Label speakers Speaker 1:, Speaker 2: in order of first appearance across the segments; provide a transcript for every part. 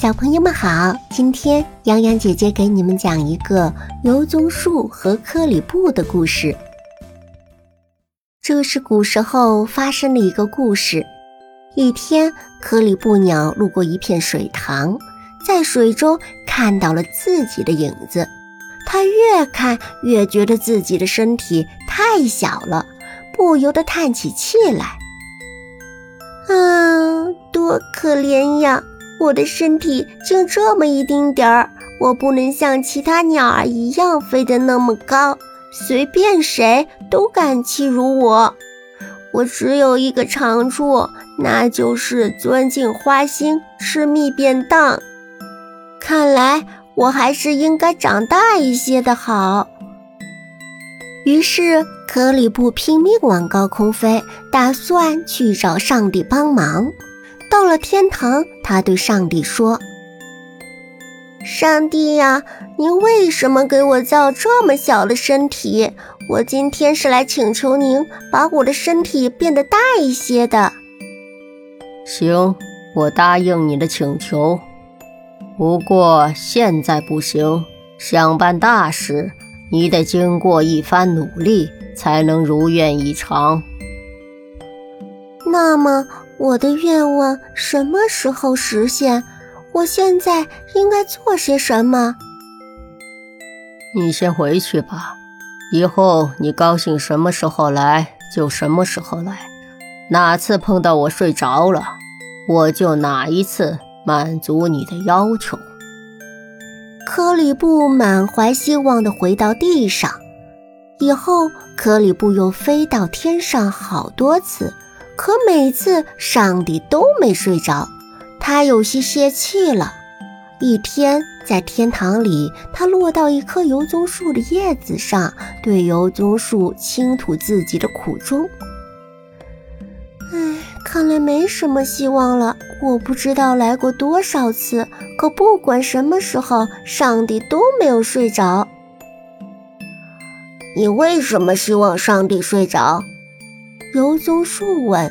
Speaker 1: 小朋友们好，今天洋洋姐姐给你们讲一个油棕树和科里布的故事。这是古时候发生的一个故事。一天，颗里布鸟路过一片水塘，在水中看到了自己的影子。它越看越觉得自己的身体太小了，不由得叹起气来：“嗯，多可怜呀！”我的身体就这么一丁点儿，我不能像其他鸟儿一样飞得那么高，随便谁都敢欺辱我。我只有一个长处，那就是钻进花心吃蜜便当。看来我还是应该长大一些的好。于是，克里布拼命往高空飞，打算去找上帝帮忙。到了天堂，他对上帝说：“上帝呀，您为什么给我造这么小的身体？我今天是来请求您把我的身体变得大一些的。”
Speaker 2: 行，我答应你的请求。不过现在不行，想办大事，你得经过一番努力才能如愿以偿。
Speaker 1: 那么。我的愿望什么时候实现？我现在应该做些什么？
Speaker 2: 你先回去吧，以后你高兴什么时候来就什么时候来，哪次碰到我睡着了，我就哪一次满足你的要求。
Speaker 1: 科里布满怀希望地回到地上，以后科里布又飞到天上好多次。可每次上帝都没睡着，他有些泄气了。一天，在天堂里，他落到一棵油棕树的叶子上，对油棕树倾吐自己的苦衷。唉，看来没什么希望了。我不知道来过多少次，可不管什么时候，上帝都没有睡着。你为什么希望上帝睡着？油棕树问：“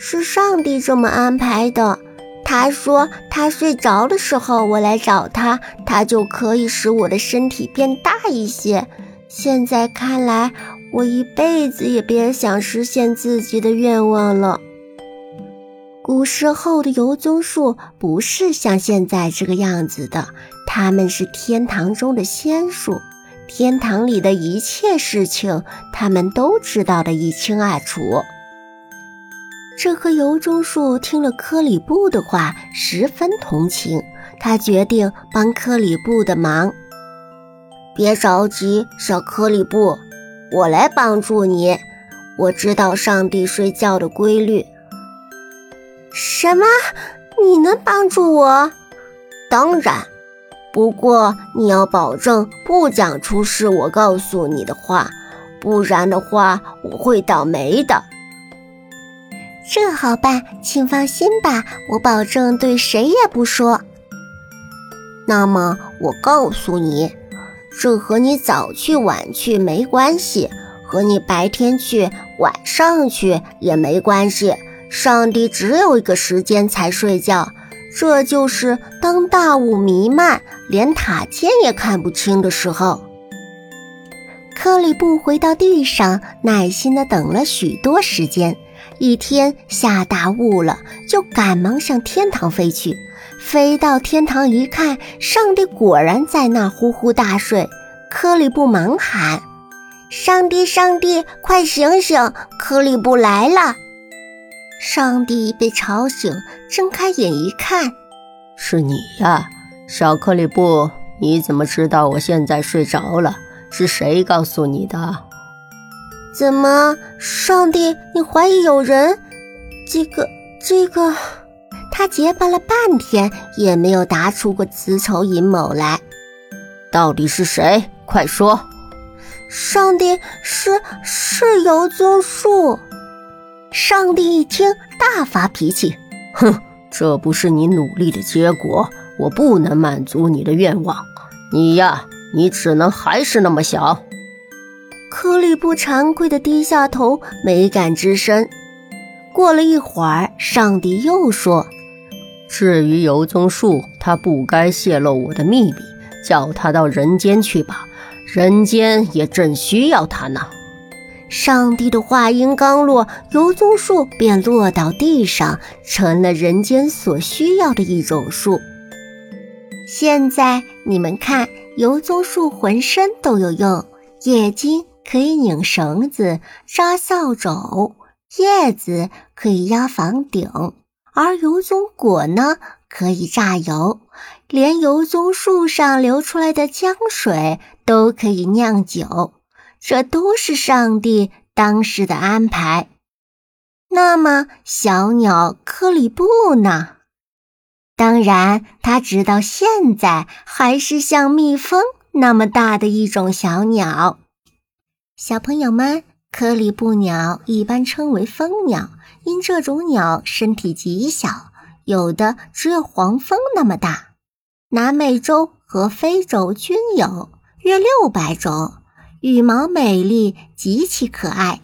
Speaker 1: 是上帝这么安排的。他说他睡着的时候我来找他，他就可以使我的身体变大一些。现在看来，我一辈子也别想实现自己的愿望了。”古时候的油棕树不是像现在这个样子的，它们是天堂中的仙树。天堂里的一切事情，他们都知道得一清二楚。这棵油棕树听了科里布的话，十分同情，他决定帮科里布的忙。别着急，小科里布，我来帮助你。我知道上帝睡觉的规律。什么？你能帮助我？当然。不过你要保证不讲出是我告诉你的话，不然的话我会倒霉的。这好办，请放心吧，我保证对谁也不说。那么我告诉你，这和你早去晚去没关系，和你白天去晚上去也没关系。上帝只有一个时间才睡觉。这就是当大雾弥漫，连塔尖也看不清的时候。克里布回到地上，耐心地等了许多时间。一天下大雾了，就赶忙向天堂飞去。飞到天堂一看，上帝果然在那呼呼大睡。克里布忙喊：“上帝，上帝，快醒醒！克里布来了！”上帝被吵醒，睁开眼一看，
Speaker 2: 是你呀，小克里布！你怎么知道我现在睡着了？是谁告诉你的？
Speaker 1: 怎么，上帝，你怀疑有人？这个，这个……他结巴了半天，也没有答出个子丑寅卯来。
Speaker 2: 到底是谁？快说！
Speaker 1: 上帝，是是油棕树。上帝一听，大发脾气，
Speaker 2: 哼，这不是你努力的结果，我不能满足你的愿望。你呀，你只能还是那么小。
Speaker 1: 克里布惭愧地低下头，没敢吱声。过了一会儿，上帝又说：“
Speaker 2: 至于油棕树，他不该泄露我的秘密，叫他到人间去吧，人间也正需要他呢。
Speaker 1: 上帝的话音刚落，油棕树便落到地上，成了人间所需要的一种树。现在你们看，油棕树浑身都有用，眼睛可以拧绳子、扎扫帚，叶子可以压房顶。而油棕果呢，可以榨油，连油棕树上流出来的浆水都可以酿酒，这都是上帝当时的安排。那么，小鸟科里布呢？当然，它直到现在还是像蜜蜂那么大的一种小鸟。小朋友们，科里布鸟一般称为蜂鸟。因这种鸟身体极小，有的只有黄蜂那么大。南美洲和非洲均有，约六百种，羽毛美丽，极其可爱。